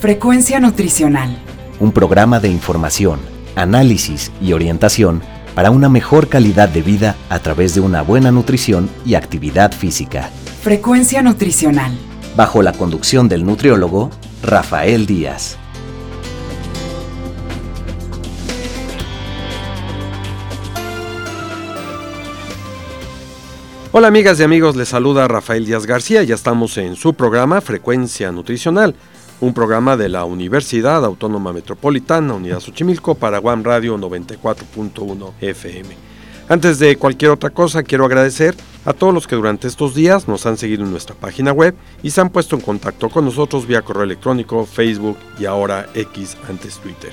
Frecuencia Nutricional. Un programa de información, análisis y orientación para una mejor calidad de vida a través de una buena nutrición y actividad física. Frecuencia Nutricional. Bajo la conducción del nutriólogo Rafael Díaz. Hola amigas y amigos, les saluda Rafael Díaz García, ya estamos en su programa Frecuencia Nutricional, un programa de la Universidad Autónoma Metropolitana, Unidad Xochimilco, para One Radio 94.1 FM. Antes de cualquier otra cosa, quiero agradecer a todos los que durante estos días nos han seguido en nuestra página web y se han puesto en contacto con nosotros vía correo electrónico, Facebook y ahora X antes Twitter.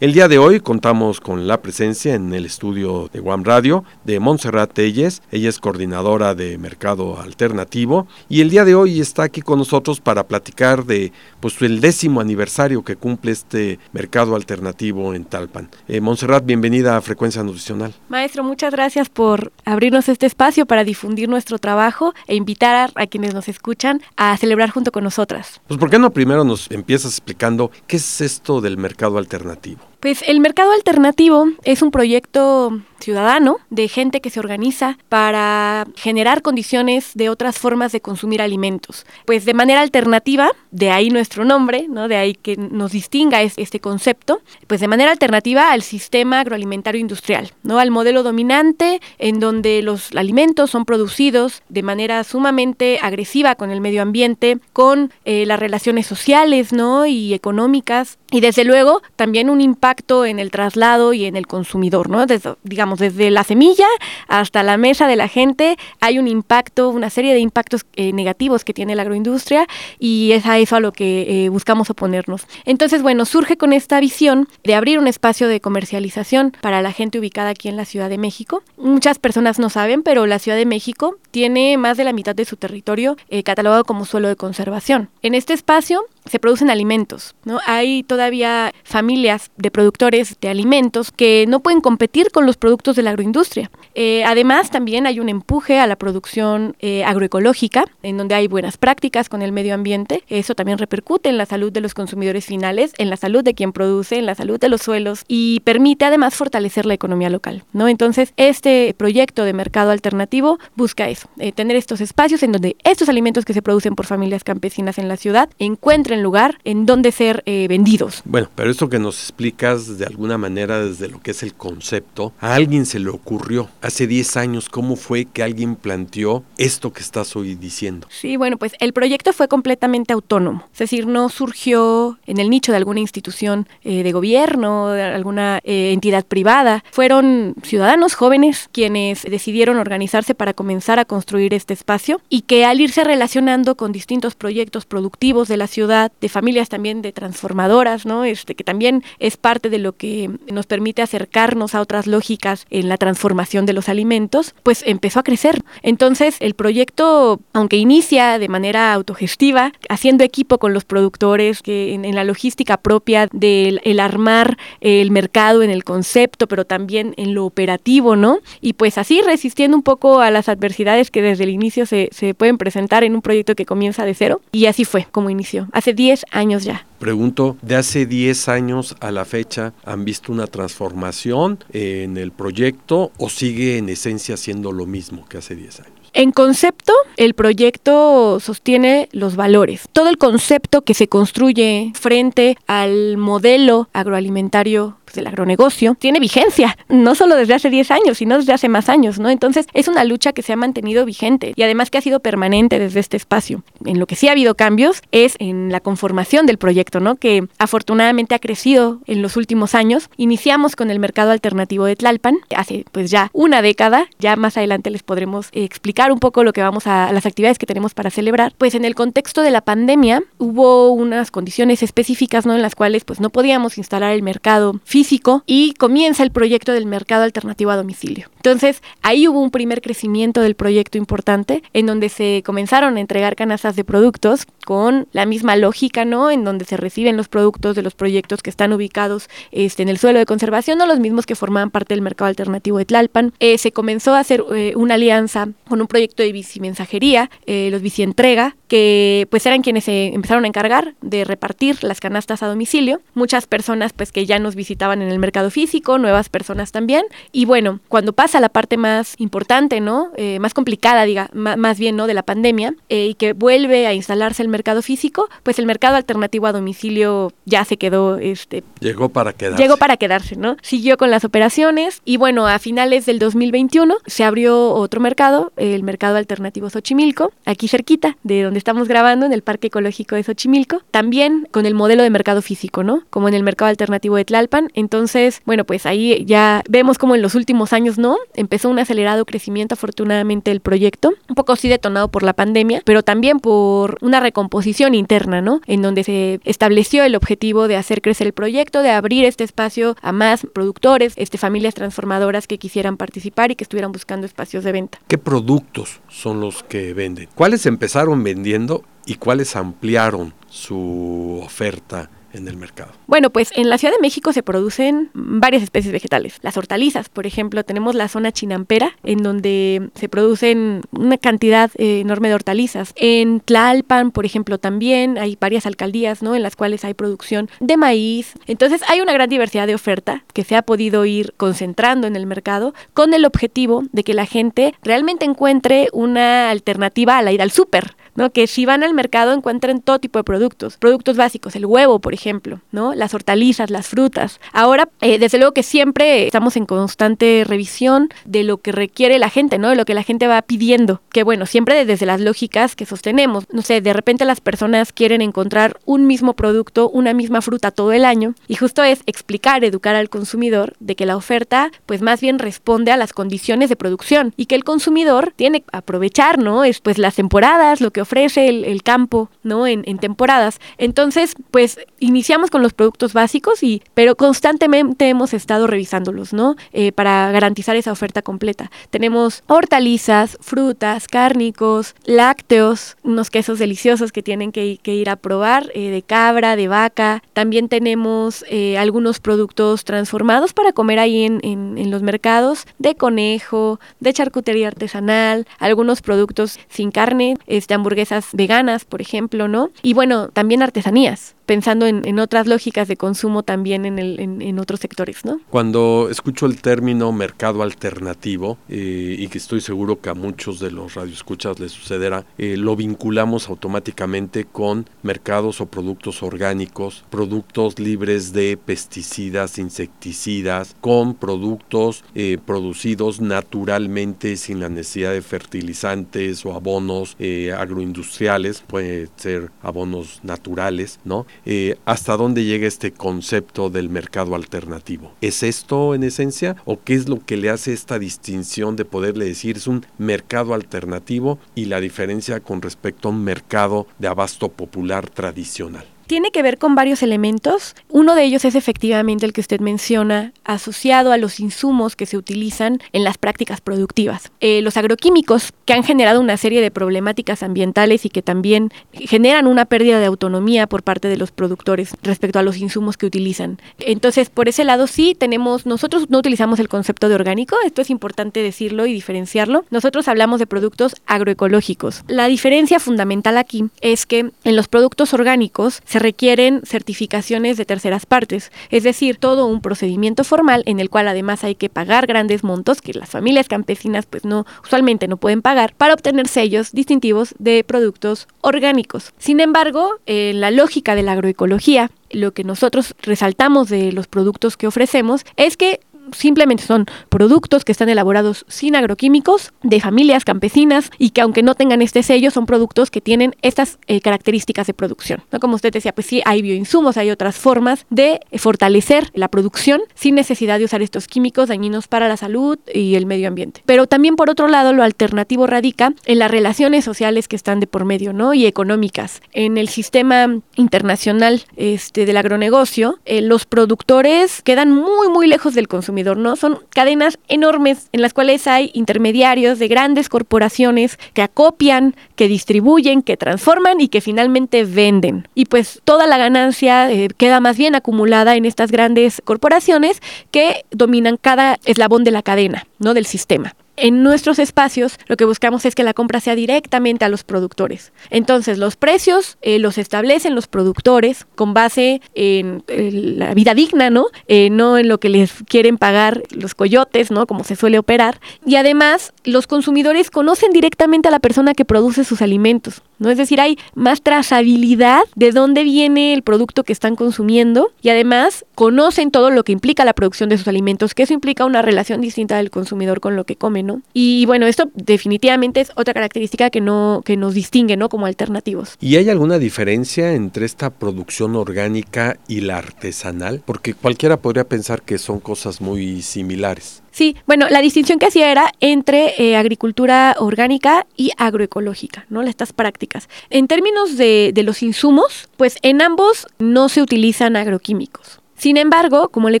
El día de hoy contamos con la presencia en el estudio de Guam Radio de Montserrat Telles. Ella es coordinadora de Mercado Alternativo y el día de hoy está aquí con nosotros para platicar de pues el décimo aniversario que cumple este mercado alternativo en Talpan. Eh, Montserrat, bienvenida a Frecuencia Nutricional. Maestro, muchas gracias por abrirnos este espacio para difundir nuestro trabajo e invitar a, a quienes nos escuchan a celebrar junto con nosotras. Pues ¿por qué no primero nos empiezas explicando qué es esto del mercado alternativo? Pues el mercado alternativo es un proyecto ciudadano de gente que se organiza para generar condiciones de otras formas de consumir alimentos. Pues de manera alternativa, de ahí nuestro nombre, ¿no? de ahí que nos distinga este concepto, pues de manera alternativa al sistema agroalimentario industrial, ¿no? al modelo dominante en donde los alimentos son producidos de manera sumamente agresiva con el medio ambiente, con eh, las relaciones sociales ¿no? y económicas y desde luego también un impacto en el traslado y en el consumidor, ¿no? Digamos, desde la semilla hasta la mesa de la gente hay un impacto, una serie de impactos eh, negativos que tiene la agroindustria y es a eso a lo que eh, buscamos oponernos. Entonces, bueno, surge con esta visión de abrir un espacio de comercialización para la gente ubicada aquí en la Ciudad de México. Muchas personas no saben, pero la Ciudad de México tiene más de la mitad de su territorio eh, catalogado como suelo de conservación. En este espacio se producen alimentos, ¿no? Hay todavía familias de productores de alimentos que no pueden competir con los productos de la agroindustria. Eh, además, también hay un empuje a la producción eh, agroecológica, en donde hay buenas prácticas con el medio ambiente. Eso también repercute en la salud de los consumidores finales, en la salud de quien produce, en la salud de los suelos y permite además fortalecer la economía local, ¿no? Entonces, este proyecto de mercado alternativo busca eso, eh, tener estos espacios en donde estos alimentos que se producen por familias campesinas en la ciudad encuentren lugar en donde ser vendidos. Bueno, pero esto que nos explicas de alguna manera desde lo que es el concepto, a alguien se le ocurrió hace 10 años, ¿cómo fue que alguien planteó esto que estás hoy diciendo? Sí, bueno, pues el proyecto fue completamente autónomo, es decir, no surgió en el nicho de alguna institución eh, de gobierno, de alguna eh, entidad privada, fueron ciudadanos jóvenes quienes decidieron organizarse para comenzar a construir este espacio y que al irse relacionando con distintos proyectos productivos de la ciudad, de familias también de transformadoras, ¿no? Este que también es parte de lo que nos permite acercarnos a otras lógicas en la transformación de los alimentos, pues empezó a crecer. Entonces, el proyecto, aunque inicia de manera autogestiva, haciendo equipo con los productores, que en, la logística propia del el armar el mercado en el concepto, pero también en lo operativo, ¿no? Y pues así resistiendo un poco a las adversidades que desde el inicio se, se pueden presentar en un proyecto que comienza de cero. Y así fue como inició, hace 10 años ya. Pregunto, de hace 10 años a la fecha, ¿han visto una transformación en el proyecto o sigue en esencia siendo lo mismo que hace 10 años? En concepto, el proyecto sostiene los valores. Todo el concepto que se construye frente al modelo agroalimentario del agronegocio tiene vigencia, no solo desde hace 10 años, sino desde hace más años, ¿no? Entonces, es una lucha que se ha mantenido vigente y además que ha sido permanente desde este espacio. En lo que sí ha habido cambios es en la conformación del proyecto, ¿no? Que afortunadamente ha crecido en los últimos años. Iniciamos con el mercado alternativo de Tlalpan hace pues ya una década, ya más adelante les podremos explicar un poco lo que vamos a las actividades que tenemos para celebrar. Pues en el contexto de la pandemia hubo unas condiciones específicas, ¿no? En las cuales pues no podíamos instalar el mercado físico físico y comienza el proyecto del mercado alternativo a domicilio. Entonces, ahí hubo un primer crecimiento del proyecto importante en donde se comenzaron a entregar canastas de productos con la misma lógica, ¿no? En donde se reciben los productos de los proyectos que están ubicados este, en el suelo de conservación, no los mismos que formaban parte del mercado alternativo de Tlalpan. Eh, se comenzó a hacer eh, una alianza con un proyecto de bicimensajería, eh, los bicientrega, que pues eran quienes se empezaron a encargar de repartir las canastas a domicilio. Muchas personas pues que ya nos visitaban en el mercado físico, nuevas personas también. Y bueno, cuando pasa la parte más importante, ¿no? Eh, más complicada, diga, más bien, ¿no? De la pandemia eh, y que vuelve a instalarse el mercado físico, pues el mercado alternativo a domicilio ya se quedó, este... Llegó para quedarse. Llegó para quedarse, ¿no? Siguió con las operaciones y bueno, a finales del 2021 se abrió otro mercado, el mercado alternativo Xochimilco, aquí cerquita de donde estamos grabando, en el Parque Ecológico de Xochimilco, también con el modelo de mercado físico, ¿no? Como en el mercado alternativo de Tlalpan. Entonces, bueno, pues ahí ya vemos como en los últimos años, ¿no? Empezó un acelerado crecimiento afortunadamente el proyecto, un poco sí detonado por la pandemia, pero también por una recomposición interna, ¿no? En donde se estableció el objetivo de hacer crecer el proyecto, de abrir este espacio a más productores, este, familias transformadoras que quisieran participar y que estuvieran buscando espacios de venta. ¿Qué productos son los que venden? ¿Cuáles empezaron vendiendo y cuáles ampliaron su oferta en el mercado? Bueno, pues en la Ciudad de México se producen varias especies vegetales. Las hortalizas, por ejemplo, tenemos la zona chinampera, en donde se producen una cantidad eh, enorme de hortalizas. En Tlalpan, por ejemplo, también hay varias alcaldías, ¿no? En las cuales hay producción de maíz. Entonces hay una gran diversidad de oferta que se ha podido ir concentrando en el mercado con el objetivo de que la gente realmente encuentre una alternativa a la ir al súper. ¿No? Que si van al mercado encuentren todo tipo de productos, productos básicos, el huevo, por ejemplo, ¿no? Las hortalizas, las frutas. Ahora, eh, desde luego que siempre estamos en constante revisión de lo que requiere la gente, ¿no? De lo que la gente va pidiendo. Que bueno, siempre desde las lógicas que sostenemos. No sé, de repente las personas quieren encontrar un mismo producto, una misma fruta todo el año. Y justo es explicar, educar al consumidor de que la oferta, pues más bien responde a las condiciones de producción y que el consumidor tiene que aprovechar, ¿no? Es pues las temporadas, lo que ofrece el, campo, ¿no? En, temporadas. Entonces, pues iniciamos con los productos básicos y, pero constantemente hemos estado revisándolos, ¿no? Eh, para garantizar esa oferta completa. Tenemos hortalizas, frutas, cárnicos, lácteos, unos quesos deliciosos que tienen que, ir a probar, eh, de cabra, de vaca. También tenemos eh, algunos productos transformados para comer ahí en, los mercados, de conejo, de charcutería artesanal, algunos productos sin carne, este hamburguesas hamburguesas veganas, por ejemplo, ¿no? Y bueno, también artesanías pensando en, otras lógicas de consumo también en, el, en, otros sectores, ¿no? Cuando escucho el término mercado alternativo, eh, y que estoy seguro que a muchos de los radioescuchas les sucederá, eh, lo vinculamos automáticamente con mercados o productos orgánicos, productos libres de pesticidas, insecticidas, con productos eh, producidos naturalmente sin la necesidad de fertilizantes o abonos agroindustriales, puede ser abonos naturales, ¿no? Eh, hasta dónde llega este concepto del mercado alternativo. ¿Es esto en esencia o qué es lo que le hace esta distinción de poderle decir es un mercado alternativo y la diferencia con respecto a un mercado de abasto popular tradicional? Tiene que ver con varios elementos. Uno de ellos es efectivamente el que usted menciona, asociado a los insumos que se utilizan en las prácticas productivas. Eh, los agroquímicos, que han generado una serie de problemáticas ambientales y que también generan una pérdida de autonomía por parte de los productores respecto a los insumos que utilizan. Entonces, por ese lado sí tenemos, nosotros no utilizamos el concepto de orgánico, esto es importante decirlo y diferenciarlo. Nosotros hablamos de productos agroecológicos. La diferencia fundamental aquí es que en los productos orgánicos se requieren certificaciones de terceras partes, es decir, todo un procedimiento formal en el cual además hay que pagar grandes montos que las familias campesinas pues no usualmente no pueden pagar para obtener sellos distintivos de productos orgánicos. Sin embargo, en la lógica de la agroecología, lo que nosotros resaltamos de los productos que ofrecemos es que simplemente son productos que están elaborados sin agroquímicos, de familias campesinas y que aunque no tengan este sello, son productos que tienen estas eh, características de producción. ¿no? Como usted decía, pues sí, hay bioinsumos, hay otras formas de fortalecer la producción sin necesidad de usar estos químicos dañinos para la salud y el medio ambiente. Pero también por otro lado, lo alternativo radica en las relaciones sociales que están de por medio, ¿no? Y económicas. En el sistema internacional este, del agronegocio, eh, los productores quedan muy, muy lejos del consumidor, ¿no? Son cadenas enormes en las cuales hay intermediarios de grandes corporaciones que acopian, que distribuyen, que transforman y que finalmente venden. Y pues toda la ganancia eh, queda más bien acumulada en estas grandes corporaciones que dominan cada eslabón de la cadena, ¿no? Del sistema. En nuestros espacios lo que buscamos es que la compra sea directamente a los productores. Entonces los precios eh, los establecen los productores con base en, la vida digna, ¿no? Eh, no en lo que les quieren pagar los coyotes, ¿no? Como se suele operar. Y además los consumidores conocen directamente a la persona que produce sus alimentos. ¿No? Es decir, hay más trazabilidad de dónde viene el producto que están consumiendo y además conocen todo lo que implica la producción de sus alimentos, que eso implica una relación distinta del consumidor con lo que come, ¿no? Y bueno, esto definitivamente es otra característica que no que nos distingue, ¿no? Como alternativos. ¿Y hay alguna diferencia entre esta producción orgánica y la artesanal? Porque cualquiera podría pensar que son cosas muy similares. Sí, bueno, la distinción que hacía era entre eh, agricultura orgánica y agroecológica, ¿no? Estas prácticas. En términos de, de los insumos, pues en ambos no se utilizan agroquímicos. Sin embargo, como le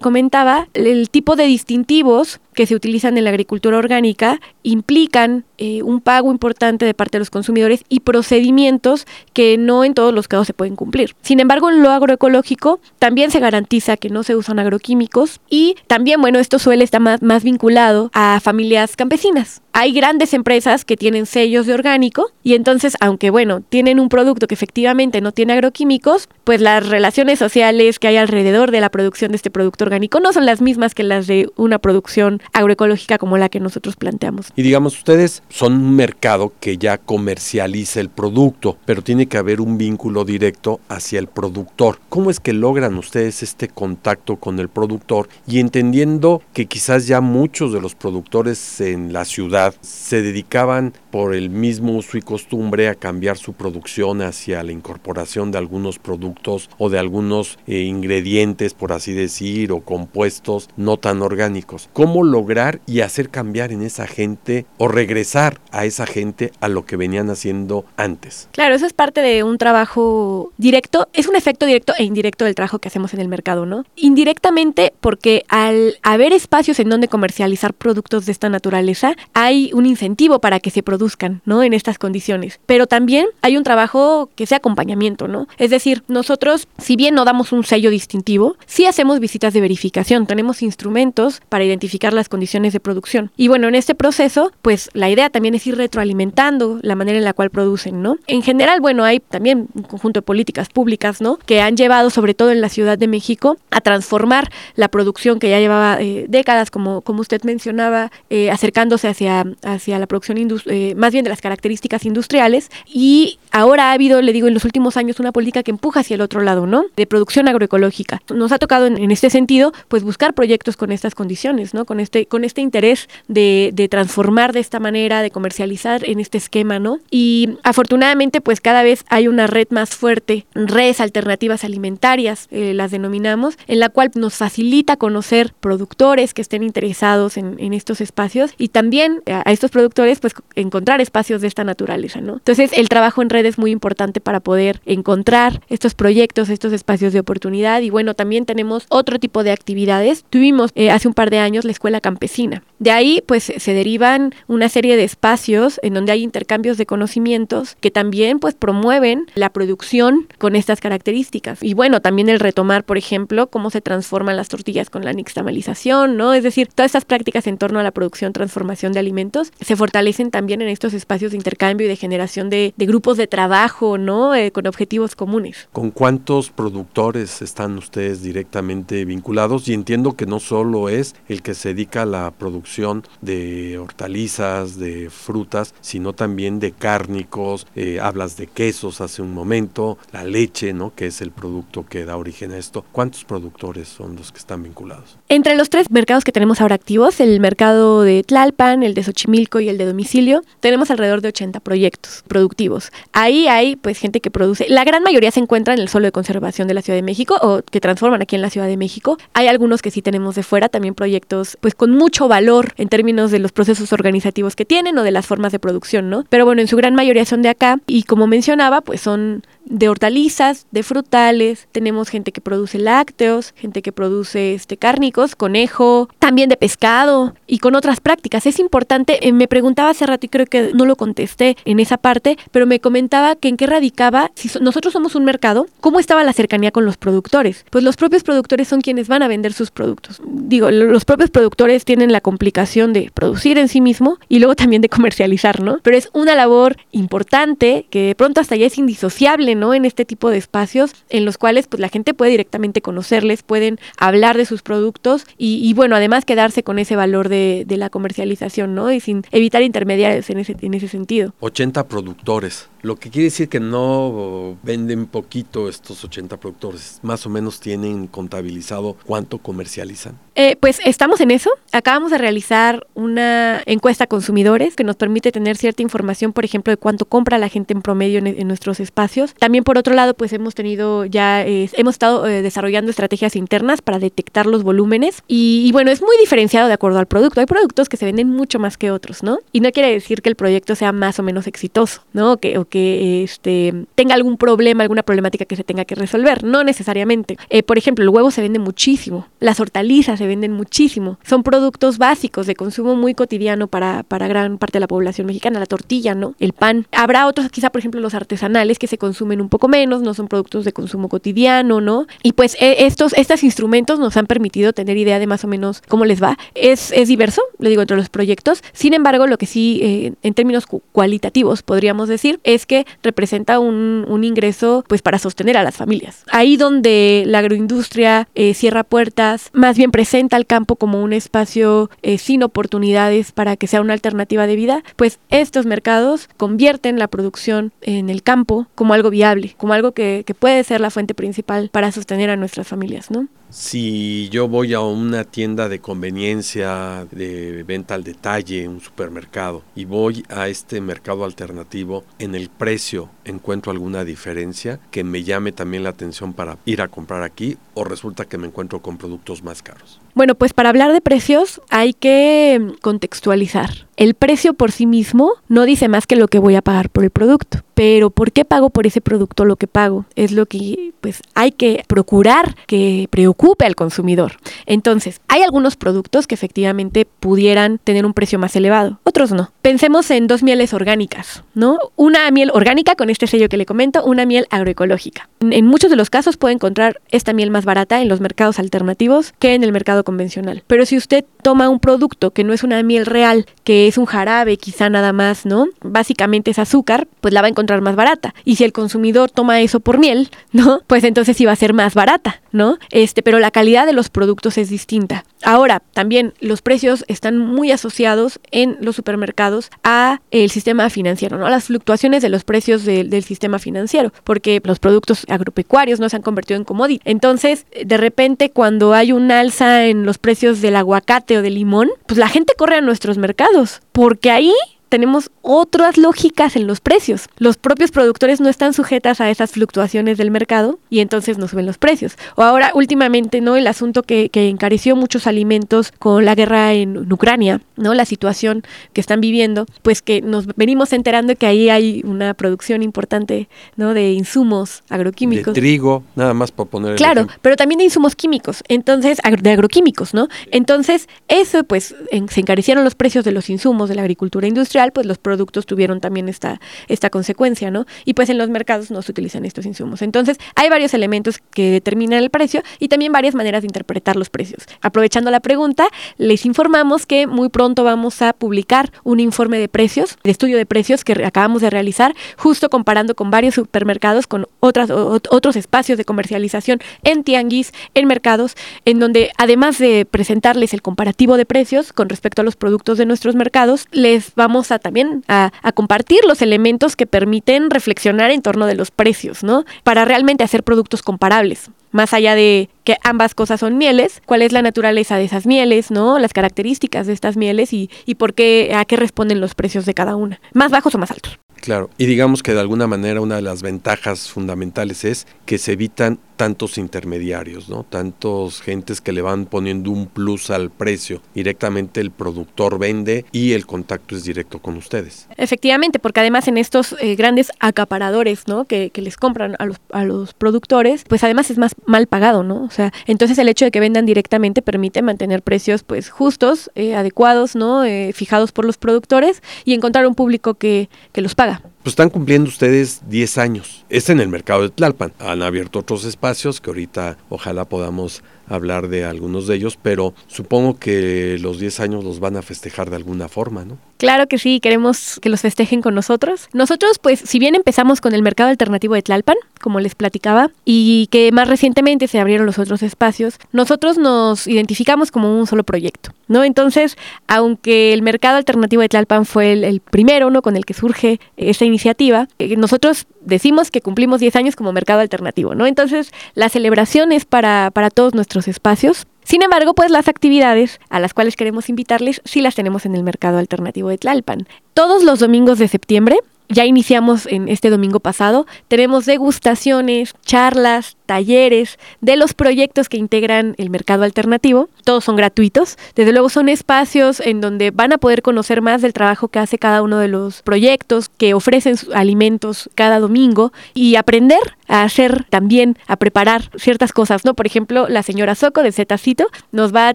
comentaba, el tipo de distintivos que se utilizan en la agricultura orgánica implican eh, un pago importante de parte de los consumidores y procedimientos que no en todos los casos se pueden cumplir. Sin embargo, en lo agroecológico también se garantiza que no se usan agroquímicos y también, bueno, esto suele estar más, más vinculado a familias campesinas. Hay grandes empresas que tienen sellos de orgánico y entonces, aunque bueno, tienen un producto que efectivamente no tiene agroquímicos, pues las relaciones sociales que hay alrededor de la producción de este producto orgánico no son las mismas que las de una producción agroecológica como la que nosotros planteamos. Y digamos, ustedes son un mercado que ya comercializa el producto, pero tiene que haber un vínculo directo hacia el productor. ¿Cómo es que logran ustedes este contacto con el productor y entendiendo que quizás ya muchos de los productores en la ciudad se dedicaban por el mismo uso y costumbre a cambiar su producción hacia la incorporación de algunos productos o de algunos eh, ingredientes, por así decir, o compuestos no tan orgánicos? ¿Cómo lograr y hacer cambiar en esa gente o regresar a esa gente a lo que venían haciendo antes. Claro, eso es parte de un trabajo directo, es un efecto directo e indirecto del trabajo que hacemos en el mercado, ¿no? Indirectamente porque al haber espacios en donde comercializar productos de esta naturaleza, hay un incentivo para que se produzcan, ¿no? En estas condiciones. Pero también hay un trabajo que sea acompañamiento, ¿no? Es decir, nosotros, si bien no damos un sello distintivo, sí hacemos visitas de verificación, tenemos instrumentos para identificar las condiciones de producción. Y bueno, en este proceso, pues la idea también es ir retroalimentando la manera en la cual producen, ¿no? En general, bueno, hay también un conjunto de políticas públicas, ¿no? Que han llevado, sobre todo en la Ciudad de México, a transformar la producción que ya llevaba eh, décadas, como, como usted mencionaba, eh, acercándose hacia, hacia la producción, eh, más bien de las características industriales. Y ahora ha habido, le digo, en los últimos años una política que empuja hacia el otro lado, ¿no? De producción agroecológica. Nos ha tocado en, en este sentido, pues buscar proyectos con estas condiciones, ¿no? Con este, con este interés de, de transformar de esta manera, de comercializar en este esquema, ¿no? Y afortunadamente, pues cada vez hay una red más fuerte, redes alternativas alimentarias, eh, las denominamos, en la cual nos facilita conocer productores que estén interesados en, en estos espacios y también a, a, estos productores, pues encontrar espacios de esta naturaleza, ¿no? Entonces, el trabajo en red es muy importante para poder encontrar estos proyectos, estos espacios de oportunidad y bueno, también tenemos otro tipo de actividades. Tuvimos eh, hace un par de años la escuela campesina. De ahí, pues se derivan una serie de espacios en donde hay intercambios de conocimientos que también pues promueven la producción con estas características. Y bueno, también el retomar, por ejemplo, cómo se transforman las tortillas con la nixtamalización, ¿no? Es decir, todas estas prácticas en torno a la producción, transformación de alimentos se fortalecen también en estos espacios de intercambio y de generación de, de grupos de trabajo, ¿no? Eh, con objetivos comunes. ¿Con cuántos productores están ustedes directamente vinculados? Y entiendo que no solo es el que se dedica a la producción de hortalizas, de frutas, sino también de cárnicos, eh, hablas de quesos hace un momento, la leche, ¿no? Que es el producto que da origen a esto. ¿Cuántos productores son los que están vinculados? Entre los tres mercados que tenemos ahora activos, el mercado de Tlalpan, el de Xochimilco y el de domicilio, tenemos alrededor de 80 proyectos productivos. Ahí hay pues gente que produce, la gran mayoría se encuentra en el suelo de conservación de la Ciudad de México o que transforman aquí en la Ciudad de México. Hay algunos que sí tenemos de fuera, también proyectos pues con mucho valor en términos de los procesos organizativos que tienen o de las formas de producción, ¿no? Pero bueno, en su gran mayoría son de acá y como mencionaba, pues son de hortalizas, de frutales, tenemos gente que produce lácteos, gente que produce este cárnicos, conejo, también de pescado y con otras prácticas. Es importante, eh, me preguntaba hace rato y creo que no lo contesté en esa parte, pero me comentaba que en qué radicaba, si nosotros somos un mercado, ¿cómo estaba la cercanía con los productores? Pues los propios productores son quienes van a vender sus productos. Digo, los propios productores tienen la complicación de producir en sí mismo y luego también de comercializar, ¿no? Pero es una labor importante que de pronto hasta ya es indisociable ¿no? En este tipo de espacios en los cuales pues la gente puede directamente conocerles, pueden hablar de sus productos y, bueno, además quedarse con ese valor de, la comercialización, ¿no? Y sin evitar intermediarios en ese, en ese sentido. 80 productores, lo que quiere decir que no venden poquito estos 80 productores, más o menos tienen contabilizado cuánto comercializan. Eh, pues estamos en eso. Acabamos de realizar una encuesta a consumidores que nos permite tener cierta información, por ejemplo, de cuánto compra la gente en promedio en, nuestros espacios. También por otro lado, pues hemos tenido ya, hemos estado eh, desarrollando estrategias internas para detectar los volúmenes y, bueno, es muy diferenciado de acuerdo al producto. Hay productos que se venden mucho más que otros, ¿no? Y no quiere decir que el proyecto sea más o menos exitoso, ¿no? O que, o que este, tenga algún problema, alguna problemática que se tenga que resolver, no necesariamente. Eh, por ejemplo, el huevo se vende muchísimo, las hortalizas se venden muchísimo. Son productos básicos de consumo muy cotidiano para, para gran parte de la población mexicana, la tortilla, ¿no? El pan. Habrá otros, quizá por ejemplo los artesanales, que se consumen un poco menos, no son productos de consumo cotidiano, ¿no? Y pues e, estos, estos instrumentos nos han permitido tener idea de más o menos cómo les va. Es, es diverso, le digo, entre los proyectos. Sin embargo, lo que sí, eh, en términos cualitativos, podríamos decir, es que representa un, un, ingreso pues para sostener a las familias. Ahí donde la agroindustria eh, cierra puertas, más bien presenta al campo como un espacio eh, sin oportunidades para que sea una alternativa de vida, pues estos mercados convierten la producción en el campo como algo viable, como algo que, que puede ser la fuente principal para sostener a nuestras familias, ¿no? Si yo voy a una tienda de conveniencia, de venta al detalle, un supermercado, y voy a este mercado alternativo, en el precio encuentro alguna diferencia que me llame también la atención para ir a comprar aquí o resulta que me encuentro con productos más caros. Bueno, pues para hablar de precios hay que contextualizar. El precio por sí mismo no dice más que lo que voy a pagar por el producto. Pero ¿por qué pago por ese producto lo que pago? Es lo que pues hay que procurar que preocupe al consumidor. Entonces, hay algunos productos que efectivamente pudieran tener un precio más elevado, otros no. Pensemos en dos mieles orgánicas, ¿no? Una miel orgánica con este sello que le comento, una miel agroecológica. En muchos de los casos puede encontrar esta miel más barata en los mercados alternativos que en el mercado convencional. Pero si usted toma un producto que no es una miel real, que es un jarabe quizá nada más, ¿no? Básicamente es azúcar, pues la va a encontrar más barata. Y si el consumidor toma eso por miel, ¿no? Pues entonces sí va a ser más barata, ¿no? Este, pero la calidad de los productos es distinta. Ahora, también los precios están muy asociados en los supermercados a el sistema financiero, ¿no? A las fluctuaciones de los precios del sistema financiero, porque los productos agropecuarios no se han convertido en commodity. Entonces, de repente, cuando hay un alza en los precios del aguacate o del limón, pues la gente corre a nuestros mercados, porque ahí tenemos otras lógicas en los precios. Los propios productores no están sujetas a esas fluctuaciones del mercado y entonces no suben los precios. O ahora últimamente, ¿no? El asunto que, encareció muchos alimentos con la guerra en, Ucrania, ¿no? La situación que están viviendo, pues que nos venimos enterando que ahí hay una producción importante, ¿no? De insumos agroquímicos. De trigo, nada más para poner. Claro, pero también de insumos químicos, entonces, de agroquímicos, ¿no? Entonces, eso, pues, se encarecieron los precios de los insumos de la agricultura industrial pues los productos tuvieron también esta, esta consecuencia, ¿no? Y pues en los mercados no se utilizan estos insumos. Entonces, hay varios elementos que determinan el precio y también varias maneras de interpretar los precios. Aprovechando la pregunta, les informamos que muy pronto vamos a publicar un informe de precios, de estudio de precios que acabamos de realizar, justo comparando con varios supermercados, con otras, otros espacios de comercialización en tianguis, en mercados, en donde además de presentarles el comparativo de precios con respecto a los productos de nuestros mercados, les vamos también a, a compartir los elementos que permiten reflexionar en torno de los precios, ¿no? Para realmente hacer productos comparables más allá de que ambas cosas son mieles, cuál es la naturaleza de esas mieles, ¿no? Las características de estas mieles y, y por qué, a qué responden los precios de cada una, más bajos o más altos. Claro, y digamos que de alguna manera una de las ventajas fundamentales es que se evitan tantos intermediarios, ¿no? Tantos gentes que le van poniendo un plus al precio. Directamente el productor vende y el contacto es directo con ustedes. Efectivamente, porque además en estos eh, grandes acaparadores, ¿no? Que, les compran a los, a los productores, pues además es más mal pagado, ¿no? O sea, entonces el hecho de que vendan directamente permite mantener precios pues justos, eh, adecuados, ¿no? Eh, fijados por los productores y encontrar un público que, que los paga. Pues están cumpliendo ustedes 10 años. Es en el mercado de Tlalpan. Han abierto otros espacios que ahorita ojalá podamos hablar de algunos de ellos, pero supongo que los 10 años los van a festejar de alguna forma, ¿no? Claro que sí, queremos que los festejen con nosotros. Nosotros, pues, si bien empezamos con el mercado alternativo de Tlalpan, como les platicaba, y que más recientemente se abrieron los otros espacios, nosotros nos identificamos como un solo proyecto, ¿no? Entonces, aunque el mercado alternativo de Tlalpan fue el, primero, ¿no? Con el que surge esta iniciativa, eh, nosotros decimos que cumplimos 10 años como mercado alternativo, ¿no? Entonces, la celebración es para, para todos nuestros espacios. Sin embargo, pues las actividades a las cuales queremos invitarles sí las tenemos en el mercado alternativo de Tlalpan. Todos los domingos de septiembre ya iniciamos en este domingo pasado. Tenemos degustaciones, charlas, talleres de los proyectos que integran el mercado alternativo. Todos son gratuitos. Desde luego son espacios en donde van a poder conocer más del trabajo que hace cada uno de los proyectos, que ofrecen alimentos cada domingo y aprender a hacer también, a preparar ciertas cosas, ¿no? Por ejemplo, la señora Soco de Zetacito nos va a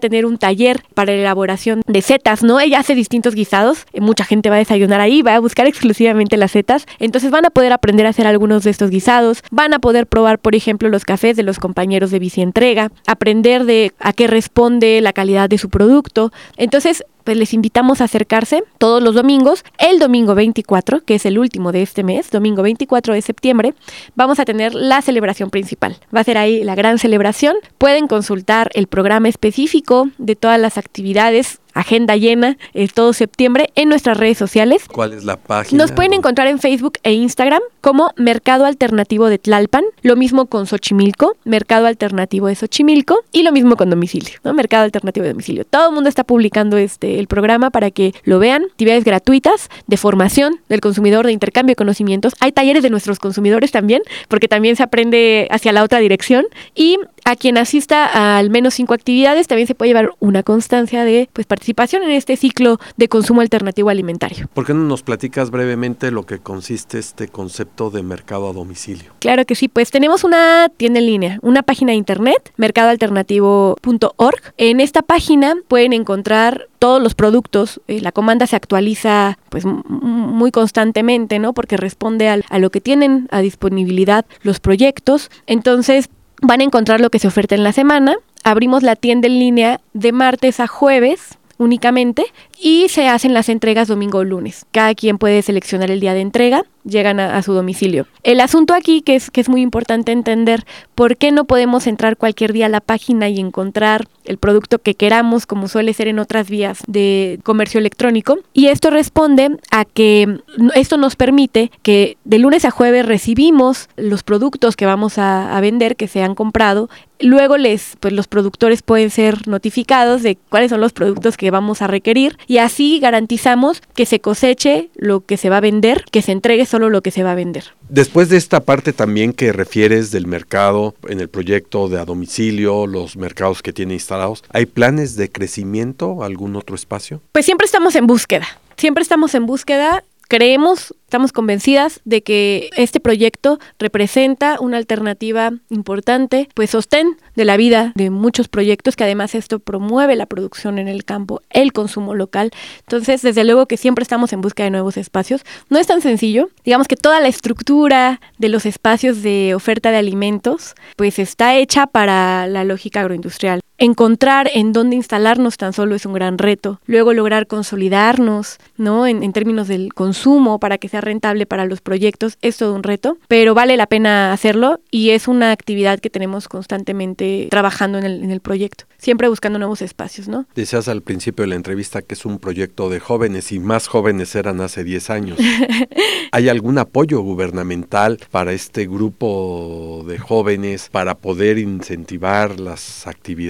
tener un taller para la elaboración de setas, ¿no? Ella hace distintos guisados, mucha gente va a desayunar ahí, va a buscar exclusivamente las setas, entonces van a poder aprender a hacer algunos de estos guisados, van a poder probar, por ejemplo, los cafés de los compañeros de Bicientrega, aprender de a qué responde la calidad de su producto. Entonces, pues les invitamos a acercarse todos los domingos. El domingo 24, que es el último de este mes, domingo 24 de septiembre, vamos a tener la celebración principal. Va a ser ahí la gran celebración. Pueden consultar el programa específico de todas las actividades agenda llena eh, todo septiembre en nuestras redes sociales. ¿Cuál es la página? Nos pueden encontrar en Facebook e Instagram como Mercado Alternativo de Tlalpan, lo mismo con Xochimilco, Mercado Alternativo de Xochimilco y lo mismo con domicilio, ¿no? Mercado Alternativo de Domicilio. Todo el mundo está publicando este el programa para que lo vean, actividades gratuitas de formación del consumidor, de intercambio de conocimientos. Hay talleres de nuestros consumidores también, porque también se aprende hacia la otra dirección y a quien asista a al menos cinco actividades también se puede llevar una constancia de pues, participación en este ciclo de consumo alternativo alimentario. ¿Por qué no nos platicas brevemente lo que consiste este concepto de mercado a domicilio? Claro que sí, pues tenemos una tienda en línea, una página de internet, mercadoalternativo.org. En esta página pueden encontrar todos los productos, eh, la comanda se actualiza pues muy constantemente, ¿no? Porque responde al, a lo que tienen a disponibilidad los proyectos. Entonces, van a encontrar lo que se oferta en la semana. Abrimos la tienda en línea de martes a jueves únicamente y se hacen las entregas domingo o lunes. Cada quien puede seleccionar el día de entrega, llegan a, su domicilio. El asunto aquí que es, que es muy importante entender por qué no podemos entrar cualquier día a la página y encontrar el producto que queramos, como suele ser en otras vías de comercio electrónico. Y esto responde a que esto nos permite que de lunes a jueves recibimos los productos que vamos a, a vender, que se han comprado. Luego les, pues los productores pueden ser notificados de cuáles son los productos que vamos a requerir y así garantizamos que se coseche lo que se va a vender, que se entregue solo lo que se va a vender. Después de esta parte también que refieres del mercado en el proyecto de a domicilio, los mercados que tiene instalados, ¿hay planes de crecimiento, algún otro espacio? Pues siempre estamos en búsqueda, siempre estamos en búsqueda creemos Estamos convencidas de que este proyecto representa una alternativa importante, pues sostén de la vida de muchos proyectos, que además esto promueve la producción en el campo, el consumo local. Entonces, desde luego que siempre estamos en busca de nuevos espacios. No es tan sencillo. Digamos que toda la estructura de los espacios de oferta de alimentos, pues está hecha para la lógica agroindustrial. Encontrar en dónde instalarnos tan solo es un gran reto. Luego lograr consolidarnos, ¿no? En, en términos del consumo para que sea rentable para los proyectos es todo un reto, pero vale la pena hacerlo y es una actividad que tenemos constantemente trabajando en el, en el proyecto, siempre buscando nuevos espacios, ¿no? Decías al principio de la entrevista que es un proyecto de jóvenes y más jóvenes eran hace 10 años. ¿Hay algún apoyo gubernamental para este grupo de jóvenes para poder incentivar las actividades?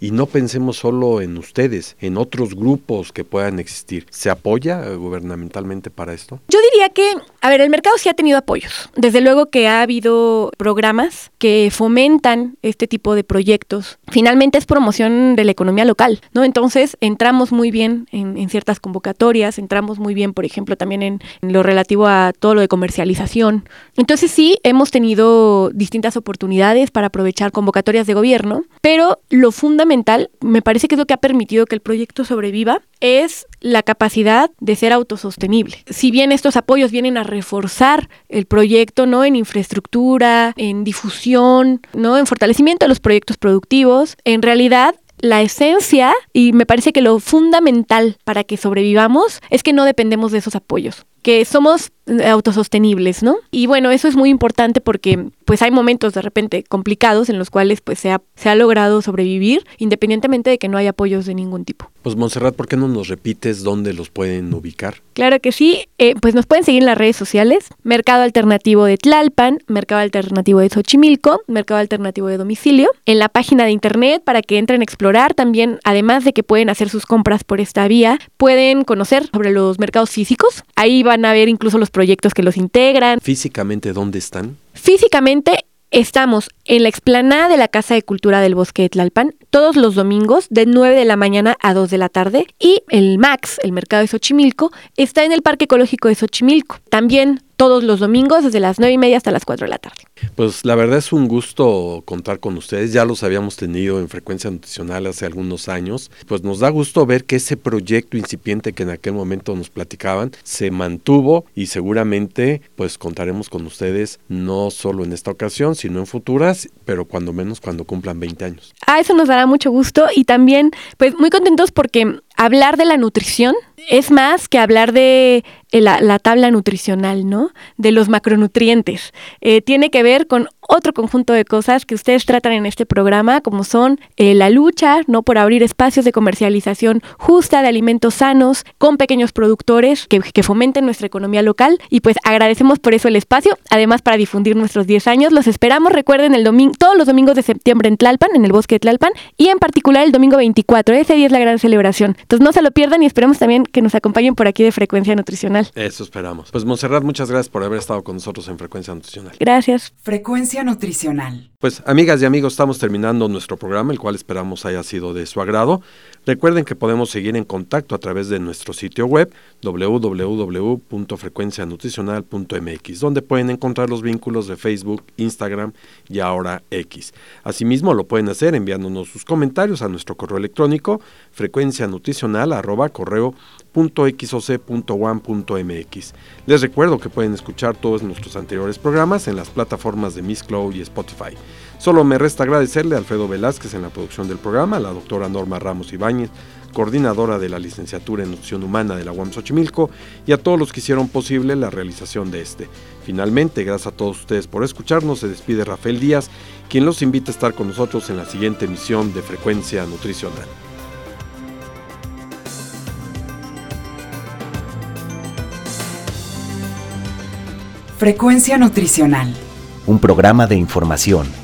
y no pensemos solo en ustedes, en otros grupos que puedan existir. ¿Se apoya gubernamentalmente para esto? Yo diría que, a ver, el mercado sí ha tenido apoyos. Desde luego que ha habido programas que fomentan este tipo de proyectos. Finalmente es promoción de la economía local, ¿no? Entonces entramos muy bien en, en ciertas convocatorias, entramos muy bien, por ejemplo, también en, en lo relativo a todo lo de comercialización. Entonces sí, hemos tenido distintas oportunidades para aprovechar convocatorias de gobierno, pero lo fundamental, me parece que es lo que ha permitido que el proyecto sobreviva, es la capacidad de ser autosostenible. Si bien estos apoyos vienen a reforzar el proyecto, ¿no? En infraestructura, en difusión, ¿no? En fortalecimiento de los proyectos productivos, en realidad la esencia y me parece que lo fundamental para que sobrevivamos es que no dependemos de esos apoyos que somos autosostenibles, ¿no? Y bueno, eso es muy importante porque pues hay momentos de repente complicados en los cuales pues se ha, se ha logrado sobrevivir independientemente de que no hay apoyos de ningún tipo. Pues Montserrat, ¿por qué no nos repites dónde los pueden ubicar? Claro que sí, eh, pues nos pueden seguir en las redes sociales, Mercado Alternativo de Tlalpan, Mercado Alternativo de Xochimilco, Mercado Alternativo de Domicilio, en la página de internet para que entren a explorar también, además de que pueden hacer sus compras por esta vía, pueden conocer sobre los mercados físicos, ahí va van a ver incluso los proyectos que los integran. ¿Físicamente dónde están? Físicamente estamos en la explanada de la Casa de Cultura del Bosque de Tlalpan todos los domingos de 9 de la mañana a 2 de la tarde y el MAX, el mercado de Xochimilco, está en el Parque Ecológico de Xochimilco. También todos los domingos desde las 9 y media hasta las 4 de la tarde. Pues la verdad es un gusto contar con ustedes, ya los habíamos tenido en frecuencia nutricional hace algunos años, pues nos da gusto ver que ese proyecto incipiente que en aquel momento nos platicaban se mantuvo y seguramente pues contaremos con ustedes no solo en esta ocasión, sino en futuras, pero cuando menos cuando cumplan 20 años. Ah, eso nos dará mucho gusto y también pues muy contentos porque hablar de la nutrición es más que hablar de eh, la, la, tabla nutricional, ¿no? De los macronutrientes. Eh, tiene que ver con otro conjunto de cosas que ustedes tratan en este programa, como son eh, la lucha, ¿no? Por abrir espacios de comercialización justa de alimentos sanos con pequeños productores que, que fomenten nuestra economía local. Y pues agradecemos por eso el espacio, además para difundir nuestros 10 años. Los esperamos, recuerden, el domingo, todos los domingos de septiembre en Tlalpan, en el bosque de Tlalpan, y en particular el domingo 24. Ese día es la gran celebración. Entonces no se lo pierdan y esperemos también que nos acompañen por aquí de Frecuencia Nutricional. Eso esperamos. Pues Monserrat, muchas gracias por haber estado con nosotros en Frecuencia Nutricional. Gracias. Frecuencia Nutricional. Pues amigas y amigos, estamos terminando nuestro programa, el cual esperamos haya sido de su agrado. Recuerden que podemos seguir en contacto a través de nuestro sitio web www.frecuencianutricional.mx, donde pueden encontrar los vínculos de Facebook, Instagram y ahora X. Asimismo, lo pueden hacer enviándonos sus comentarios a nuestro correo electrónico frecuencianutricional@correo.xoc.one.mx. Les recuerdo que pueden escuchar todos nuestros anteriores programas en las plataformas de Miss Cloud y Spotify. Solo me resta agradecerle a Alfredo Velázquez en la producción del programa, a la doctora Norma Ramos Ibáñez, coordinadora de la licenciatura en Nutrición Humana de la UAM Xochimilco, y a todos los que hicieron posible la realización de este. Finalmente, gracias a todos ustedes por escucharnos, se despide Rafael Díaz, quien los invita a estar con nosotros en la siguiente emisión de Frecuencia Nutricional. Frecuencia Nutricional. Un programa de información